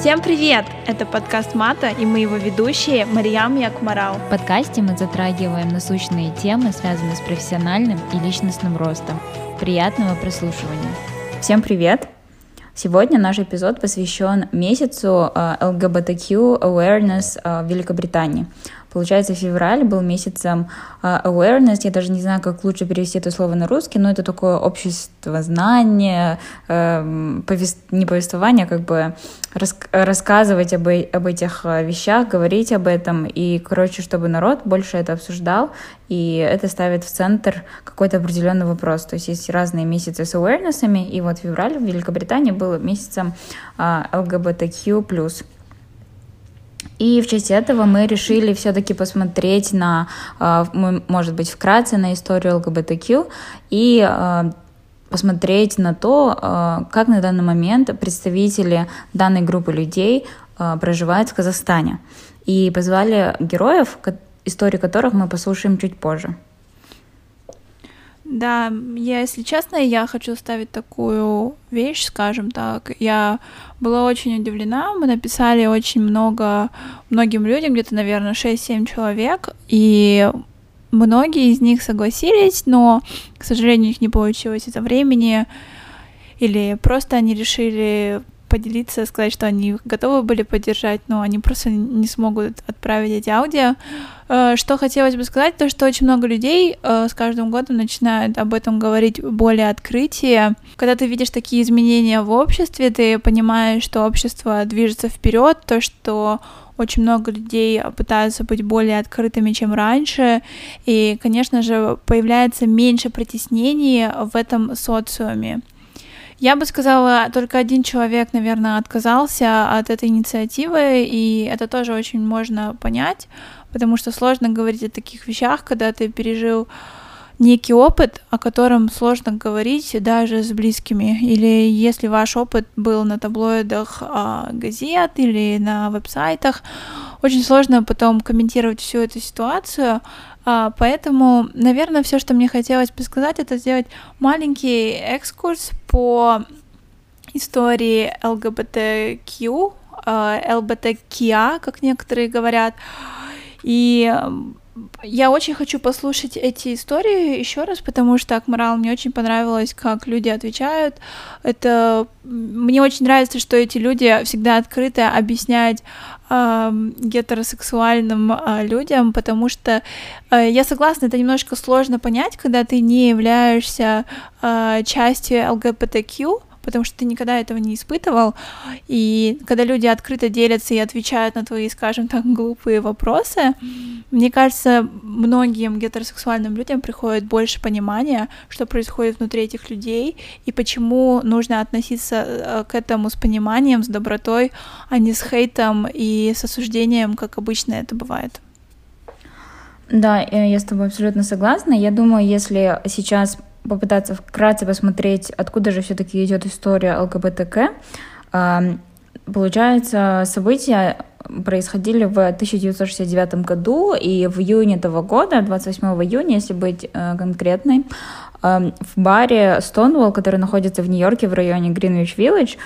Всем привет! Это подкаст Мата, и мы его ведущие Мариям и Акмарал. В подкасте мы затрагиваем насущные темы, связанные с профессиональным и личностным ростом. Приятного прослушивания! Всем привет! Сегодня наш эпизод посвящен месяцу LGBTQ Awareness в Великобритании. Получается, февраль был месяцем uh, awareness, я даже не знаю, как лучше перевести это слово на русский, но это такое общество знания, uh, повест... не повествование, а как бы рас... рассказывать об, об этих а, вещах, говорить об этом, и, короче, чтобы народ больше это обсуждал, и это ставит в центр какой-то определенный вопрос. То есть есть разные месяцы с awareness, и вот февраль в Великобритании был месяцем uh, LGBTQ+. И в честь этого мы решили все-таки посмотреть на, а, может быть, вкратце на историю ЛГБТQ и а, посмотреть на то, а, как на данный момент представители данной группы людей проживают в Казахстане. И позвали героев, истории которых мы послушаем чуть позже. Да, я, если честно, я хочу ставить такую вещь, скажем так. Я была очень удивлена. Мы написали очень много многим людям, где-то, наверное, 6-7 человек, и многие из них согласились, но, к сожалению, у них не получилось из-за времени, или просто они решили поделиться, сказать, что они готовы были поддержать, но они просто не смогут отправить эти аудио. Э, что хотелось бы сказать, то что очень много людей э, с каждым годом начинают об этом говорить более открытие. Когда ты видишь такие изменения в обществе, ты понимаешь, что общество движется вперед, то, что очень много людей пытаются быть более открытыми, чем раньше, и, конечно же, появляется меньше притеснений в этом социуме. Я бы сказала, только один человек, наверное, отказался от этой инициативы, и это тоже очень можно понять, потому что сложно говорить о таких вещах, когда ты пережил некий опыт, о котором сложно говорить даже с близкими. Или если ваш опыт был на таблоидах а, газет или на веб-сайтах, очень сложно потом комментировать всю эту ситуацию, поэтому, наверное, все, что мне хотелось бы сказать, это сделать маленький экскурс по истории ЛГБТQ, а, ЛГБТКИА, как некоторые говорят. И я очень хочу послушать эти истории еще раз, потому что Акмарал мне очень понравилось, как люди отвечают. Это мне очень нравится, что эти люди всегда открыты объяснять э, гетеросексуальным э, людям, потому что э, я согласна, это немножко сложно понять, когда ты не являешься э, частью ЛГБТQ, потому что ты никогда этого не испытывал. И когда люди открыто делятся и отвечают на твои, скажем так, глупые вопросы, мне кажется, многим гетеросексуальным людям приходит больше понимания, что происходит внутри этих людей и почему нужно относиться э, к этому с пониманием, с добротой, а не с хейтом и с осуждением, как обычно это бывает. Да, э, я с тобой абсолютно согласна. Я думаю, если сейчас попытаться вкратце посмотреть, откуда же все-таки идет история ЛГБТК. Получается, события происходили в 1969 году, и в июне этого года, 28 июня, если быть э, конкретной, в баре Stonewall, который находится в Нью-Йорке в районе Гринвич-Виллидж,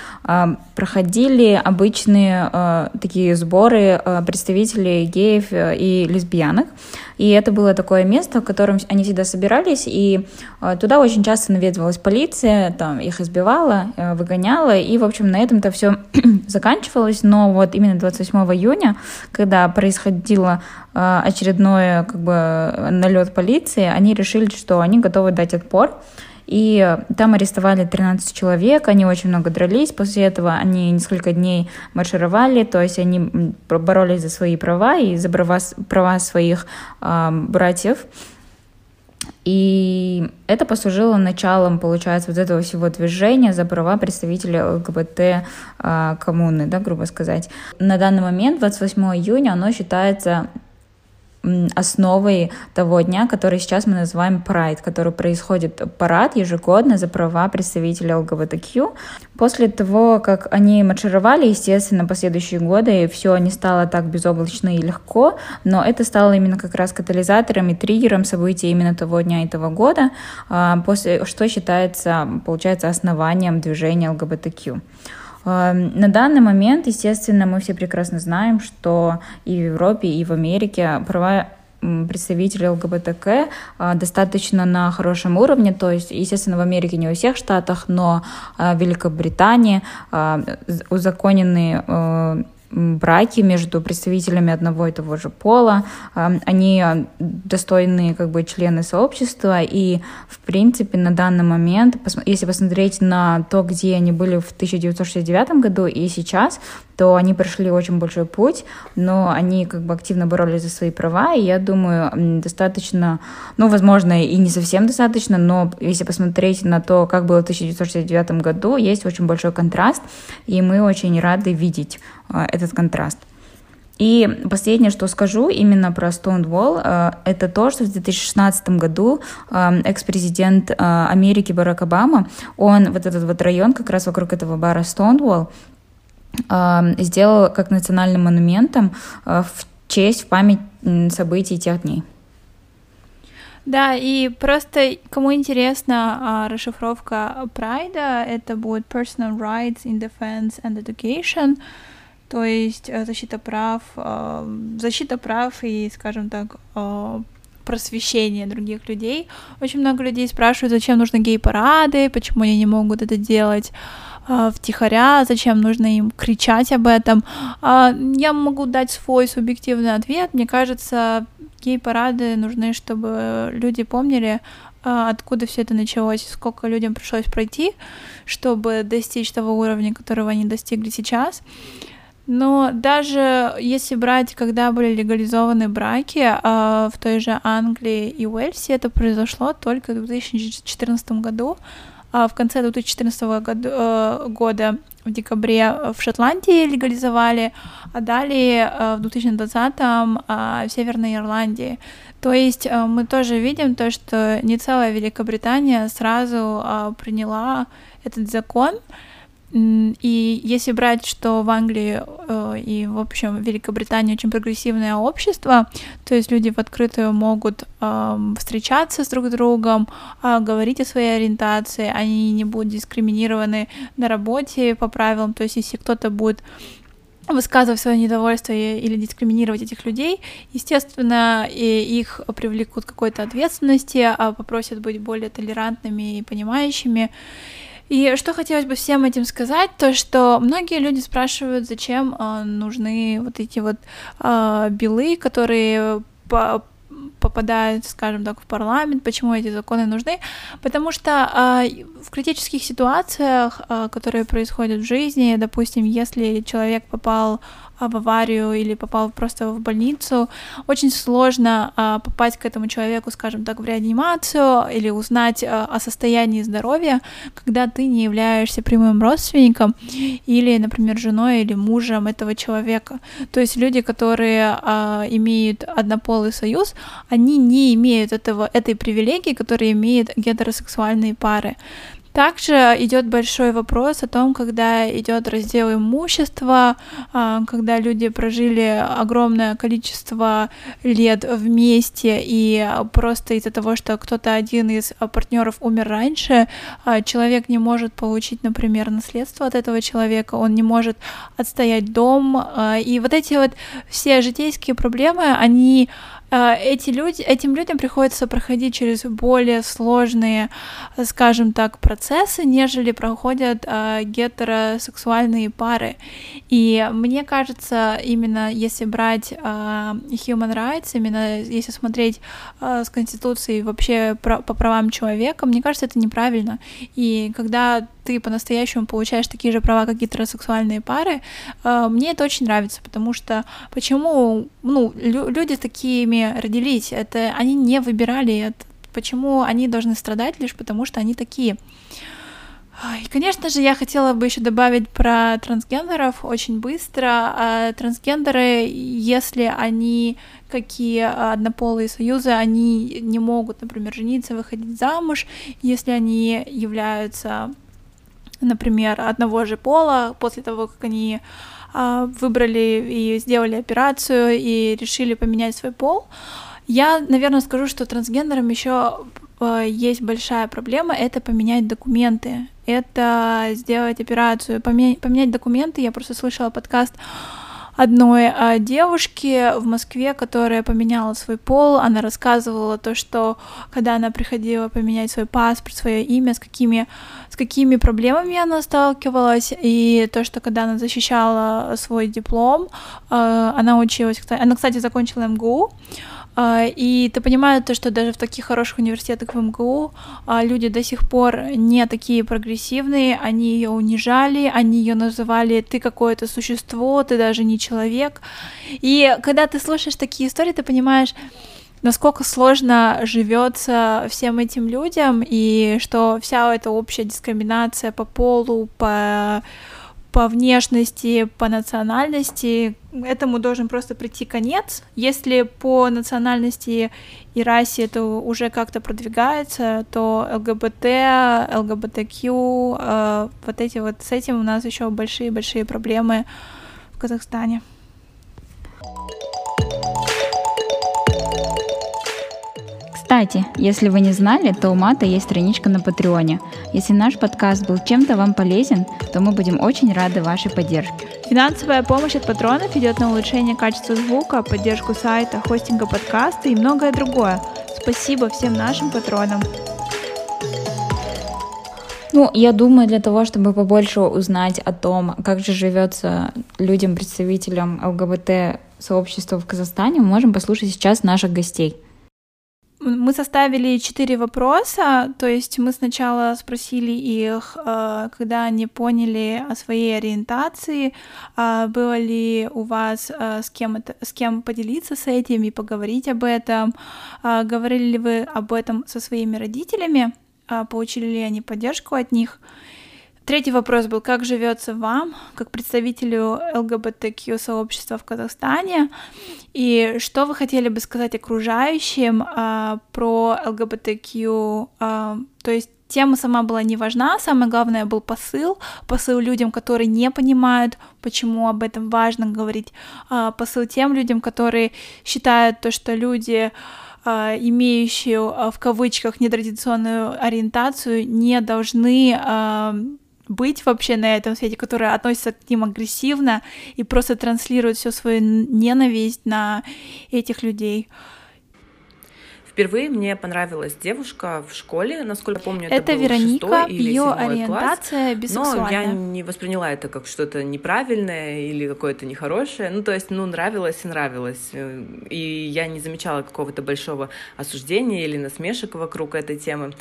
проходили обычные э, такие сборы э, представителей геев и лесбиянок. И это было такое место, в котором они всегда собирались, и туда очень часто наведывалась полиция, там их избивала, выгоняла, и, в общем, на этом-то все заканчивалось. Но вот именно 28 июня, когда происходило очередной как бы налет полиции, они решили, что они готовы дать отпор. И там арестовали 13 человек, они очень много дрались. После этого они несколько дней маршировали, то есть они боролись за свои права и за права, права своих э, братьев. И это послужило началом, получается, вот этого всего движения за права представителей ЛГБТ коммуны, да, грубо сказать. На данный момент, 28 июня, оно считается основой того дня, который сейчас мы называем Pride, который происходит парад ежегодно за права представителей ЛГБТQ. После того, как они маршировали, естественно, последующие годы все не стало так безоблачно и легко, но это стало именно как раз катализатором и триггером событий именно того дня и того года, а, после, что считается, получается, основанием движения ЛГБТQ. На данный момент, естественно, мы все прекрасно знаем, что и в Европе, и в Америке права представителей ЛГБТК а, достаточно на хорошем уровне, то есть, естественно, в Америке не во всех штатах, но а, в Великобритании а, узаконены браки между представителями одного и того же пола. Они достойные как бы члены сообщества, и, в принципе, на данный момент, если посмотреть на то, где они были в 1969 году и сейчас, то они прошли очень большой путь, но они как бы активно боролись за свои права, и я думаю, достаточно, ну, возможно, и не совсем достаточно, но если посмотреть на то, как было в 1969 году, есть очень большой контраст, и мы очень рады видеть а, этот контраст. И последнее, что скажу именно про Stonewall, а, это то, что в 2016 году а, экс-президент Америки Барак Обама, он вот этот вот район как раз вокруг этого бара Stonewall сделал как национальным монументом в честь, в память событий тех дней. Да, и просто кому интересна расшифровка Прайда, это будет Personal Rights in Defense and Education, то есть э, защита прав, э, защита прав и, скажем так, э, просвещение других людей. Очень много людей спрашивают, зачем нужны гей-парады, почему они не могут это делать э, втихаря, зачем нужно им кричать об этом. Э, я могу дать свой субъективный ответ. Мне кажется, гей-парады нужны, чтобы люди помнили, э, откуда все это началось, сколько людям пришлось пройти, чтобы достичь того уровня, которого они достигли сейчас. Но даже если брать, когда были легализованы браки в той же Англии и Уэльсе, это произошло только в 2014 году. А в конце 2014 году, э, года в декабре в Шотландии легализовали, а далее э, в 2020 э, в Северной Ирландии. То есть э, мы тоже видим то, что не целая Великобритания сразу э, приняла этот закон, и если брать, что в Англии э, и, в общем, в Великобритании очень прогрессивное общество, то есть люди в открытую могут э, встречаться с друг другом, э, говорить о своей ориентации, они не будут дискриминированы на работе по правилам, то есть если кто-то будет высказывать свое недовольство или дискриминировать этих людей, естественно, и их привлекут к какой-то ответственности, а попросят быть более толерантными и понимающими. И что хотелось бы всем этим сказать, то что многие люди спрашивают, зачем э, нужны вот эти вот э, билы, которые по попадают, скажем так, в парламент, почему эти законы нужны, потому что э, в критических ситуациях, э, которые происходят в жизни, допустим, если человек попал в аварию или попал просто в больницу, очень сложно а, попасть к этому человеку, скажем так, в реанимацию или узнать а, о состоянии здоровья, когда ты не являешься прямым родственником или, например, женой или мужем этого человека. То есть люди, которые а, имеют однополый союз, они не имеют этого, этой привилегии, которые имеют гетеросексуальные пары. Также идет большой вопрос о том, когда идет раздел имущества, а, когда люди прожили огромное количество лет вместе, и просто из-за того, что кто-то один из партнеров умер раньше, а, человек не может получить, например, наследство от этого человека, он не может отстоять дом, а, и вот эти вот все житейские проблемы, они эти люди, этим людям приходится проходить через более сложные, скажем так, процессы, нежели проходят э, гетеросексуальные пары. И мне кажется, именно если брать э, human rights, именно если смотреть с Конституцией вообще по правам человека, мне кажется, это неправильно. И когда ты по-настоящему получаешь такие же права, как гетеросексуальные пары, мне это очень нравится, потому что почему, ну, лю- люди такими родились, это они не выбирали это, почему они должны страдать лишь потому, что они такие. И, конечно же, я хотела бы еще добавить про трансгендеров очень быстро. А, трансгендеры, если они какие однополые союзы, они не могут, например, жениться, выходить замуж, если они являются например, одного же пола, после того, как они а, выбрали и сделали операцию и решили поменять свой пол, я, наверное, скажу, что трансгендерам еще э, есть большая проблема, это поменять документы, это сделать операцию, поменять документы. Я просто слышала подкаст одной а, девушки в Москве, которая поменяла свой пол. Она рассказывала то, что когда она приходила поменять свой паспорт, свое имя, с какими, с какими проблемами она сталкивалась, и то, что когда она защищала свой диплом, а, она училась, она, кстати, закончила МГУ, и ты понимаешь то, что даже в таких хороших университетах в МГУ а, люди до сих пор не такие прогрессивные, они ее унижали, они ее называли ты какое-то существо, ты даже не человек. И когда ты слушаешь такие истории, ты понимаешь, насколько сложно живется всем этим людям, и что вся эта общая дискриминация по полу, по по внешности, по национальности, этому должен просто прийти конец. Если по национальности и расе это уже как-то продвигается, то ЛГБТ, ЛГБТК, э, вот эти вот с этим у нас еще большие-большие проблемы в Казахстане. Кстати, если вы не знали, то у Мата есть страничка на Патреоне. Если наш подкаст был чем-то вам полезен, то мы будем очень рады вашей поддержке. Финансовая помощь от патронов идет на улучшение качества звука, поддержку сайта, хостинга подкаста и многое другое. Спасибо всем нашим патронам. Ну, я думаю, для того, чтобы побольше узнать о том, как же живется людям, представителям ЛГБТ сообщества в Казахстане, мы можем послушать сейчас наших гостей. Мы составили четыре вопроса, то есть мы сначала спросили их, э, когда они поняли о своей ориентации, а было ли у вас э, с кем, это, с кем поделиться с этим и поговорить об этом, а говорили ли вы об этом со своими родителями, а получили ли они поддержку от них, Третий вопрос был, как живется вам, как представителю ЛГБТК сообщества в Казахстане, и что вы хотели бы сказать окружающим а, про ЛГБТК, а, то есть тема сама была не важна, самое главное был посыл, посыл людям, которые не понимают, почему об этом важно говорить, а, посыл тем людям, которые считают то, что люди а, имеющие а, в кавычках нетрадиционную ориентацию, не должны быть вообще на этом свете, которые относятся к ним агрессивно и просто транслируют всю свою ненависть на этих людей. Впервые мне понравилась девушка в школе, насколько помню, это, это был Вероника, или ее ориентация класс, бисексуальная. Но я не восприняла это как что-то неправильное или какое-то нехорошее. Ну, то есть, ну, нравилось и нравилось. И я не замечала какого-то большого осуждения или насмешек вокруг этой темы.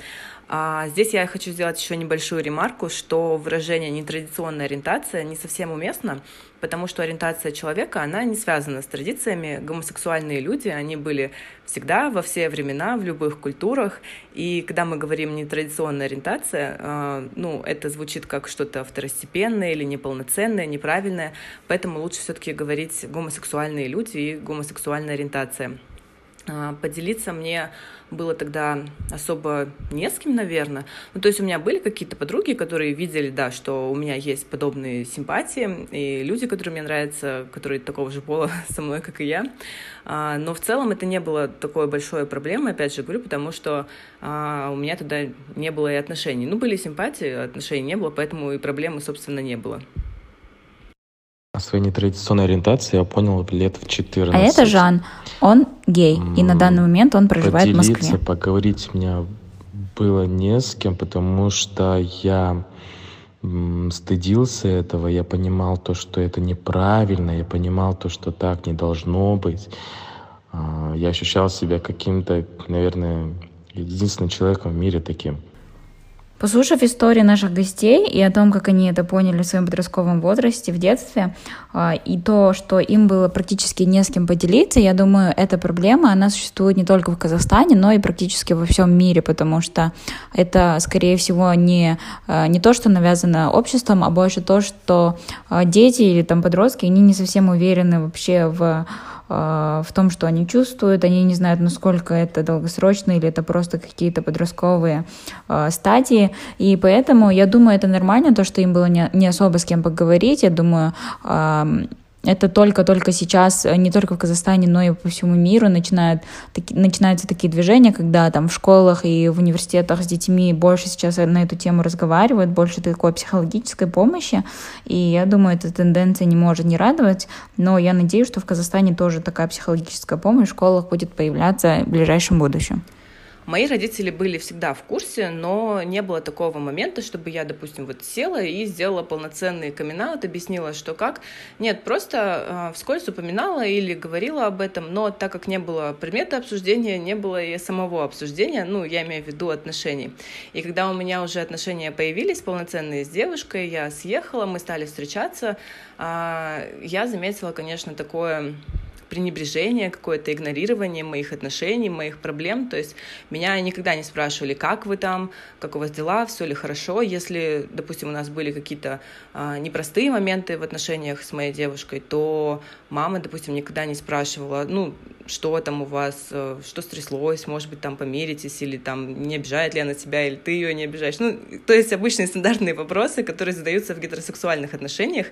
А здесь я хочу сделать еще небольшую ремарку, что выражение нетрадиционная ориентация не совсем уместно, потому что ориентация человека, она не связана с традициями. Гомосексуальные люди, они были всегда, во все времена, в любых культурах. И когда мы говорим нетрадиционная ориентация, э, ну, это звучит как что-то второстепенное или неполноценное, неправильное. Поэтому лучше все-таки говорить гомосексуальные люди и гомосексуальная ориентация. Э, поделиться мне было тогда особо не с кем, наверное. Ну, то есть у меня были какие-то подруги, которые видели, да, что у меня есть подобные симпатии, и люди, которые мне нравятся, которые такого же пола со мной, как и я. А, но в целом это не было такой большой проблемой, опять же говорю, потому что а, у меня тогда не было и отношений. Ну, были симпатии, отношений не было, поэтому и проблемы, собственно, не было. О своей нетрадиционной ориентации я понял лет в 14. А это Жан. Он гей, и на данный момент он проживает в Москве. поговорить меня было не с кем, потому что я стыдился этого, я понимал то, что это неправильно, я понимал то, что так не должно быть. А, я ощущал себя каким-то, наверное, единственным человеком в мире таким. Послушав истории наших гостей и о том, как они это поняли в своем подростковом возрасте, в детстве, а, и то, что им было практически не с кем поделиться, я думаю, эта проблема, она существует не только в Казахстане, но и практически во всем мире, потому что это, скорее всего, не, а, не то, что навязано обществом, а больше то, что а, дети или там подростки, они не совсем уверены вообще в в том, что они чувствуют, они не знают, насколько это долгосрочно или это просто какие-то подростковые э, стадии, и поэтому я думаю, это нормально, то, что им было не, особо с кем поговорить, я думаю, э, это только-только сейчас, э, не только в Казахстане, но и по всему миру начинают, таки, начинаются такие движения, когда там в школах и в университетах с детьми больше сейчас на эту тему разговаривают, больше такой психологической помощи. И я думаю, эта тенденция не может не радовать, но я надеюсь, что в Казахстане тоже такая психологическая помощь в школах будет появляться в ближайшем будущем. Мои родители были всегда в курсе, но не было такого момента, чтобы я, допустим, вот села и сделала полноценный камин объяснила, что как. Нет, просто э, вскользь упоминала или говорила об этом, но так как не было предмета обсуждения, не было и самого обсуждения, ну, я имею в виду отношений. И когда у меня уже отношения появились полноценные с девушкой, я съехала, мы стали встречаться, э, я заметила, конечно, такое пренебрежение, какое-то игнорирование моих отношений, моих проблем. То есть меня никогда не спрашивали, как вы там, как у вас дела, все ли хорошо. Если, допустим, у нас были какие-то а, непростые моменты в отношениях с моей девушкой, то мама, допустим, никогда не спрашивала, ну, что там у вас, что стряслось, может быть, там помиритесь, или там не обижает ли она тебя, или ты ее не обижаешь. Ну, то есть обычные стандартные вопросы, которые задаются в гетеросексуальных отношениях.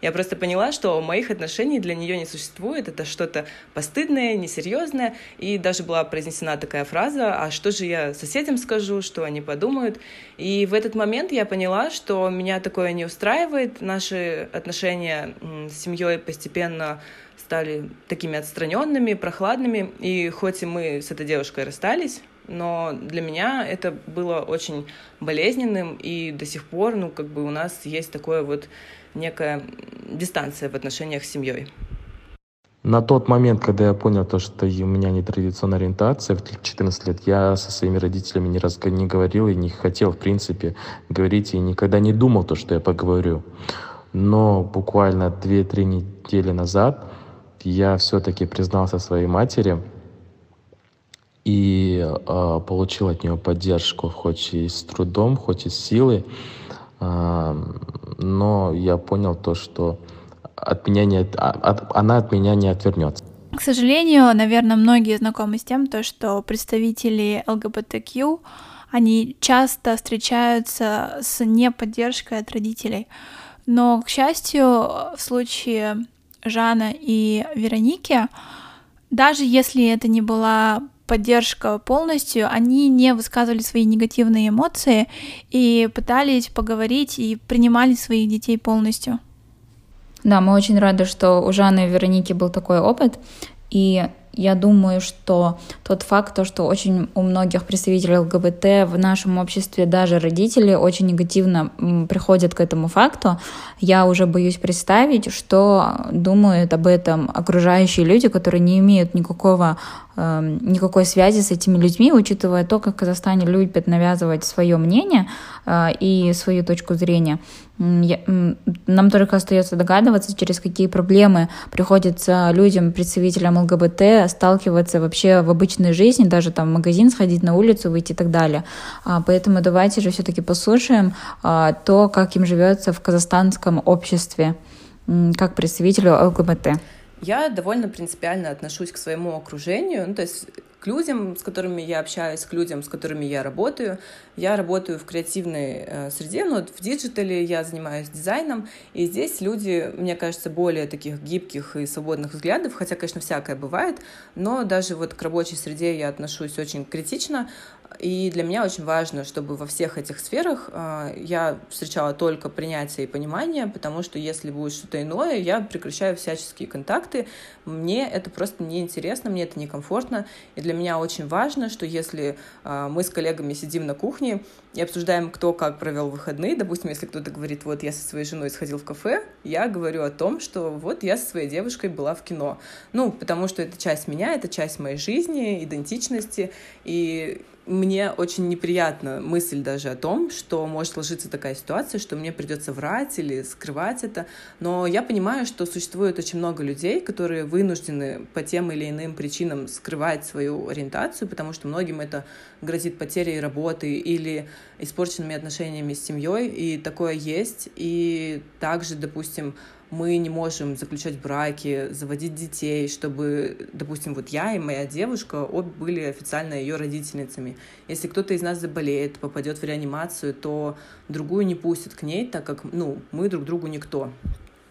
Я просто поняла, что моих отношений для нее не существует, это что что-то постыдное, несерьезное, и даже была произнесена такая фраза, а что же я соседям скажу, что они подумают. И в этот момент я поняла, что меня такое не устраивает, наши отношения с семьей постепенно стали такими отстраненными, прохладными, и хоть и мы с этой девушкой расстались, но для меня это было очень болезненным, и до сих пор, ну, как бы у нас есть такое вот некая дистанция в отношениях с семьей. На тот момент, когда я понял то, что у меня не традиционная ориентация, в 14 лет, я со своими родителями ни разу не говорил и не хотел, в принципе, говорить, и никогда не думал то, что я поговорю. Но буквально 2-3 недели назад я все-таки признался своей матери и э, получил от нее поддержку, хоть и с трудом, хоть и с силой. Э, но я понял то, что от меня не, от, а, она от меня не отвернется. К сожалению, наверное, многие знакомы с тем, то, что представители ЛГБТQ, они часто встречаются с неподдержкой от родителей. Но, к счастью, в случае Жана и Вероники, даже если это не была поддержка полностью, они не высказывали свои негативные эмоции и пытались поговорить и принимали своих детей полностью. Да, мы очень рады, что у Жанны и Вероники был такой опыт. И я думаю, что тот факт, то, что очень у многих представителей ЛГБТ в нашем обществе, даже родители, очень негативно приходят к этому факту, я уже боюсь представить, что думают об этом окружающие люди, которые не имеют никакого никакой связи с этими людьми, учитывая то, как в Казахстане любят навязывать свое мнение э, и свою точку зрения. Нам только остается догадываться, через какие проблемы приходится людям, представителям ЛГБТ, сталкиваться вообще в обычной жизни, даже там в магазин сходить, на улицу выйти и так далее. А, поэтому давайте же все-таки послушаем а, то, как им живется в казахстанском обществе, как представителю ЛГБТ. Я довольно принципиально отношусь к своему окружению, ну, то есть к людям, с которыми я общаюсь, к людям, с которыми я работаю. Я работаю в креативной э, среде, но в диджитале я занимаюсь дизайном, и здесь люди, мне кажется, более таких гибких и свободных взглядов, хотя, конечно, всякое бывает, но даже вот к рабочей среде я отношусь очень критично, и для меня очень важно, чтобы во всех этих сферах э, я встречала только принятие и понимание, потому что если будет что-то иное, я прекращаю всяческие контакты. Мне это просто неинтересно, мне это некомфортно. И для меня очень важно, что если э, мы с коллегами сидим на кухне и обсуждаем, кто как провел выходные, допустим, если кто-то говорит, вот я со своей женой сходил в кафе, я говорю о том, что вот я со своей девушкой была в кино. Ну, потому что это часть меня, это часть моей жизни, идентичности, и мне очень неприятна мысль даже о том, что может сложиться такая ситуация, что мне придется врать или скрывать это. Но я понимаю, что существует очень много людей, которые вынуждены по тем или иным причинам скрывать свою ориентацию, потому что многим это грозит потерей работы или испорченными отношениями с семьей, и такое есть. И также, допустим, мы не можем заключать браки, заводить детей, чтобы, допустим, вот я и моя девушка обе были официально ее родительницами. Если кто-то из нас заболеет, попадет в реанимацию, то другую не пустят к ней, так как, ну, мы друг другу никто.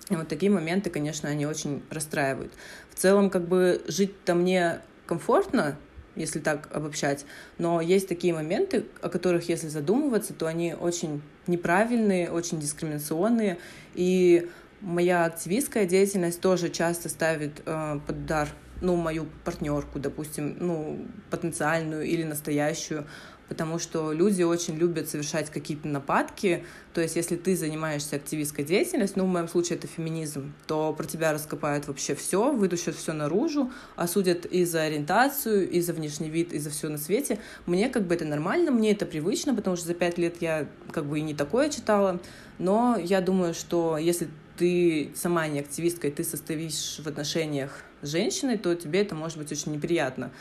И вот такие моменты, конечно, они очень расстраивают. В целом, как бы жить-то мне комфортно, если так обобщать, но есть такие моменты, о которых, если задумываться, то они очень неправильные, очень дискриминационные, и моя активистская деятельность тоже часто ставит э, под удар ну, мою партнерку, допустим, ну, потенциальную или настоящую, потому что люди очень любят совершать какие-то нападки. То есть, если ты занимаешься активистской деятельностью, ну, в моем случае это феминизм, то про тебя раскопают вообще все, вытащат все наружу, осудят и за ориентацию, и за внешний вид, и за все на свете. Мне как бы это нормально, мне это привычно, потому что за пять лет я как бы и не такое читала. Но я думаю, что если ты сама не активистка, и ты состоишь в отношениях с женщиной, то тебе это может быть очень неприятно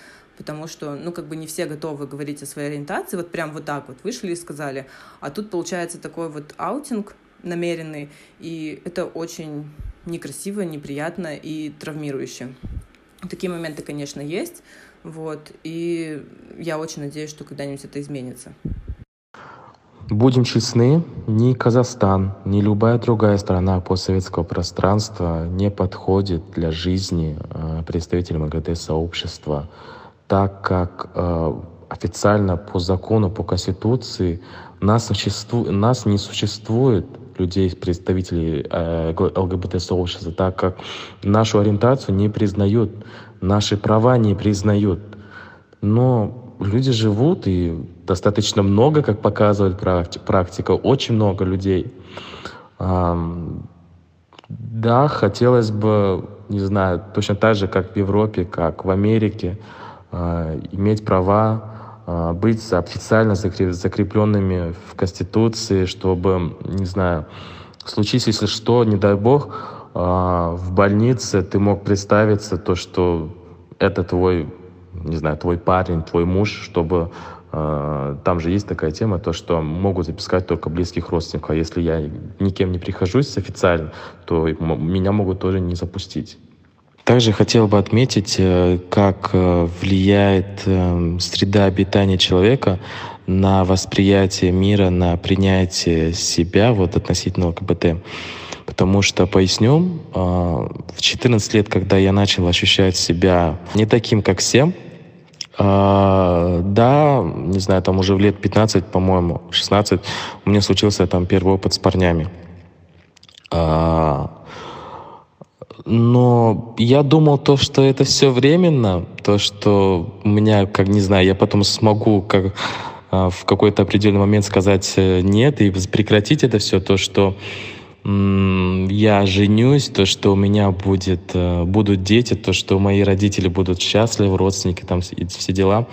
потому что, ну, как бы не все готовы говорить о своей ориентации, вот прям вот так вот вышли и сказали, а тут получается такой вот аутинг намеренный, и это очень некрасиво, неприятно и травмирующе. Такие моменты, конечно, есть, вот, и я очень надеюсь, что когда-нибудь это изменится. Будем честны, ни Казахстан, ни любая другая страна постсоветского пространства не подходит для жизни э, представителей МГТ-сообщества так как э, официально по закону, по Конституции нас, существу, нас не существует людей, представителей э, ЛГБТ-сообщества, так как нашу ориентацию не признают, наши права не признают. Но люди живут, и достаточно много, как показывает практика, очень много людей. Эм, да, хотелось бы, не знаю, точно так же, как в Европе, как в Америке, иметь права, а, быть официально закрепленными в Конституции, чтобы, не знаю, случись, если что, не дай бог, а, в больнице ты мог представиться то, что это твой, не знаю, твой парень, твой муж, чтобы там же есть такая тема, то, что могут запускать только близких родственников. А если я никем не прихожусь официально, то меня могут тоже не запустить. Также хотел бы отметить, э, как э, влияет э, среда обитания человека на восприятие мира, на принятие себя вот относительно ЛГБТ. Потому что, поясню, в 14 лет, когда я начал ощущать себя не таким, как всем, да, не знаю, там уже в лет 15, по-моему, 16, у меня случился там первый опыт с парнями. Но я думал то, что это все временно, то, что у меня, как не знаю, я потом смогу как а, в какой-то определенный момент сказать э, нет и прекратить это все, то, что я женюсь, то, что у меня будет, э, будут дети, то, что мои родители будут счастливы, родственники, там все дела.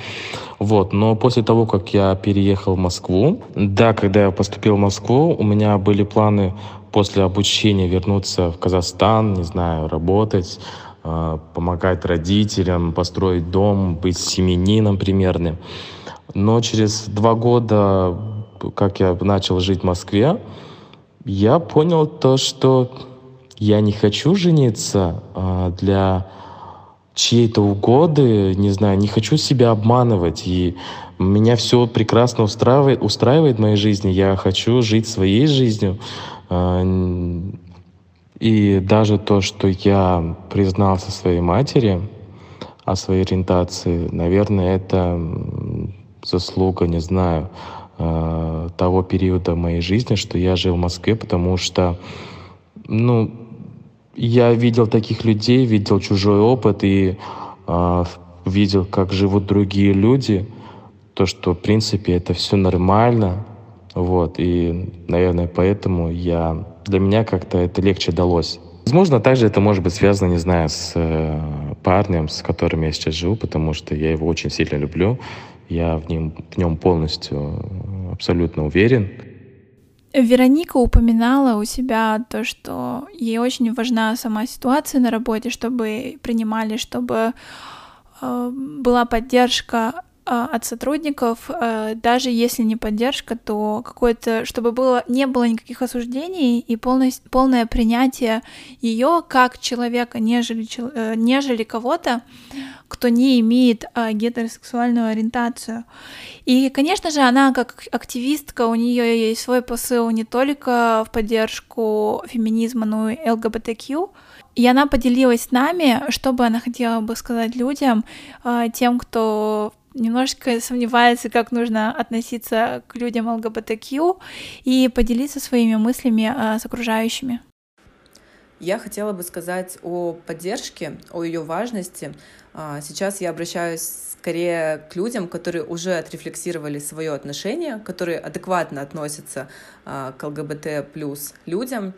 Вот. Но после того, как я переехал в Москву, да, когда я поступил в Москву, у меня были планы после обучения вернуться в Казахстан, не знаю, работать, э, помогать родителям, построить дом, быть семенином примерным. Но через два года, как я начал жить в Москве, я понял то, что я не хочу жениться э, для чьей-то угоды, не знаю, не хочу себя обманывать. И меня все прекрасно устраивает, устраивает в моей жизни. Я хочу жить своей жизнью, и даже то, что я признался своей матери о своей ориентации, наверное, это заслуга, не знаю, а, того периода моей жизни, что я жил в Москве, потому что, ну, я видел таких людей, видел чужой опыт и э, видел, как живут другие люди, то, что, в принципе, это все нормально, вот, и, наверное, поэтому я, для меня как-то это легче далось. Возможно, также это может быть связано, не знаю, с э, парнем, с которым я сейчас живу, потому что я его очень сильно люблю. Я в нем, в нем полностью абсолютно уверен. Вероника упоминала у себя то, что ей очень важна сама ситуация на работе, чтобы принимали, чтобы э, была поддержка от сотрудников, а, даже если не поддержка, то какое-то, чтобы было, не было никаких осуждений и полное, полное принятие ее как человека, нежели, э, нежели кого-то, кто не имеет а, гетеросексуальную ориентацию. И, конечно же, она как активистка, у нее есть свой посыл не только в поддержку феминизма, но и ЛГБТQ, и она поделилась с нами, что бы она хотела бы сказать людям, тем, кто немножечко сомневается, как нужно относиться к людям ЛГБТQ и поделиться своими мыслями а, с окружающими. Я хотела бы сказать о поддержке, о ее важности. А, сейчас я обращаюсь скорее к людям, которые уже отрефлексировали свое отношение, которые адекватно относятся а, к ЛГБТ плюс людям,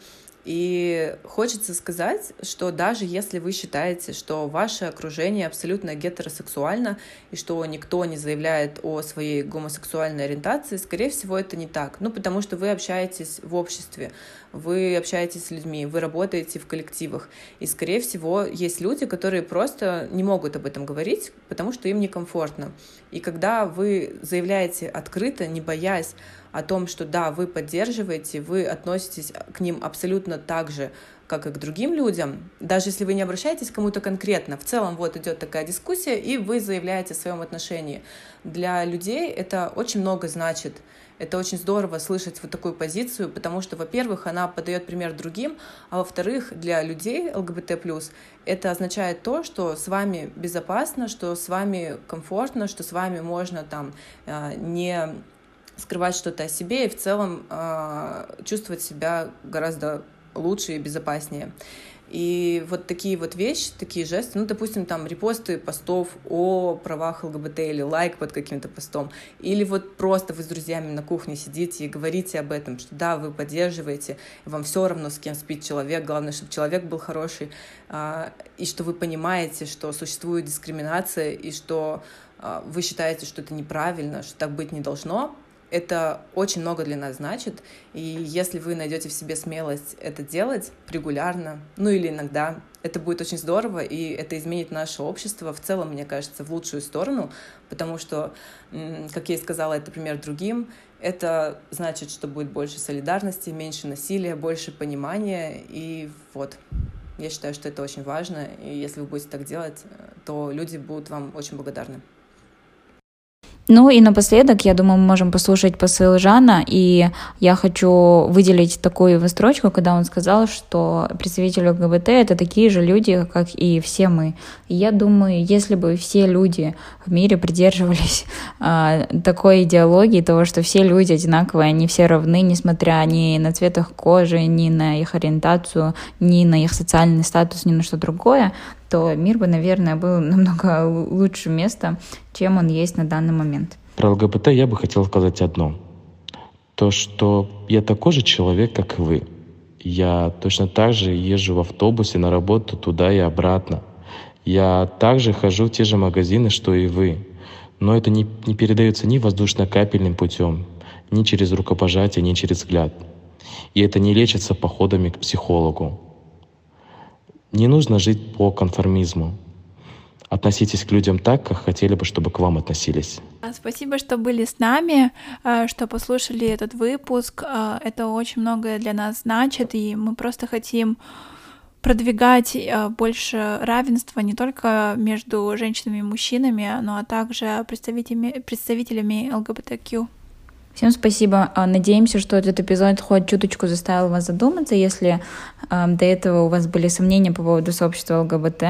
и хочется сказать, что даже если вы считаете, что ваше окружение абсолютно гетеросексуально и что никто не заявляет о своей гомосексуальной ориентации, скорее всего, это не так. Ну, потому что вы общаетесь в обществе, вы общаетесь с людьми, вы работаете в коллективах. И, скорее всего, есть люди, которые просто не могут об этом говорить, потому что им некомфортно. И когда вы заявляете открыто, не боясь о том, что да, вы поддерживаете, вы относитесь к ним абсолютно так же, как и к другим людям, даже если вы не обращаетесь к кому-то конкретно, в целом вот идет такая дискуссия, и вы заявляете о своем отношении. Для людей это очень много значит. Это очень здорово слышать вот такую позицию, потому что, во-первых, она подает пример другим, а во-вторых, для людей ЛГБТ+, это означает то, что с вами безопасно, что с вами комфортно, что с вами можно там э, не скрывать что-то о себе и в целом э, чувствовать себя гораздо лучше и безопаснее. И вот такие вот вещи, такие жесты, ну, допустим, там репосты постов о правах ЛГБТ или лайк под каким-то постом, или вот просто вы с друзьями на кухне сидите и говорите об этом, что да, вы поддерживаете, вам все равно, с кем спит человек, главное, чтобы человек был хороший, а, и что вы понимаете, что существует дискриминация, и что а, вы считаете, что это неправильно, что так быть не должно, это очень много для нас значит, и если вы найдете в себе смелость это делать регулярно, ну или иногда, это будет очень здорово, и это изменит наше общество в целом, мне кажется, в лучшую сторону, потому что, как я и сказала, это пример другим, это значит, что будет больше солидарности, меньше насилия, больше понимания, и вот. Я считаю, что это очень важно, и если вы будете так делать, то люди будут вам очень благодарны. Ну и напоследок, я думаю, мы можем послушать посыл Жана, и я хочу выделить такую его строчку, когда он сказал, что представители ЛГБТ — это такие же люди, как и все мы. И я думаю, если бы все люди в мире придерживались э, такой идеологии, того, что все люди одинаковые, они все равны, несмотря ни на цвет их кожи, ни на их ориентацию, ни на их социальный статус, ни на что другое, то мир бы, наверное, был намного лучшим местом, чем он есть на данный момент. Про ЛГБТ я бы хотел сказать одно. То, что я такой же человек, как и вы. Я точно так же езжу в автобусе на работу туда и обратно. Я также хожу в те же магазины, что и вы. Но это не, не передается ни воздушно-капельным путем, ни через рукопожатие, ни через взгляд. И это не лечится походами к психологу. Не нужно жить по конформизму. Относитесь к людям так, как хотели бы, чтобы к вам относились. А, спасибо, что были с нами, а, что послушали этот выпуск. А, это очень многое для нас значит, и мы просто хотим продвигать больше равенства не только между женщинами и мужчинами, но а также представителями, представителями ЛГБТQ. Всем спасибо. А, надеемся, что этот эпизод хоть чуточку заставил вас задуматься, если э, до этого у вас были сомнения по поводу сообщества ЛГБТ.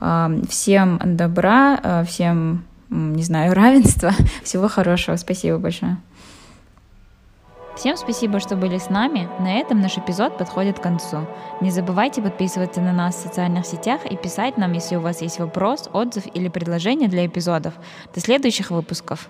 Э, всем добра, э, всем, не знаю, равенства. Всего хорошего. Спасибо большое. Всем спасибо, что были с нами. На этом наш эпизод подходит к концу. Не забывайте подписываться на нас в социальных сетях и писать нам, если у вас есть вопрос, отзыв или предложение для эпизодов. До следующих выпусков.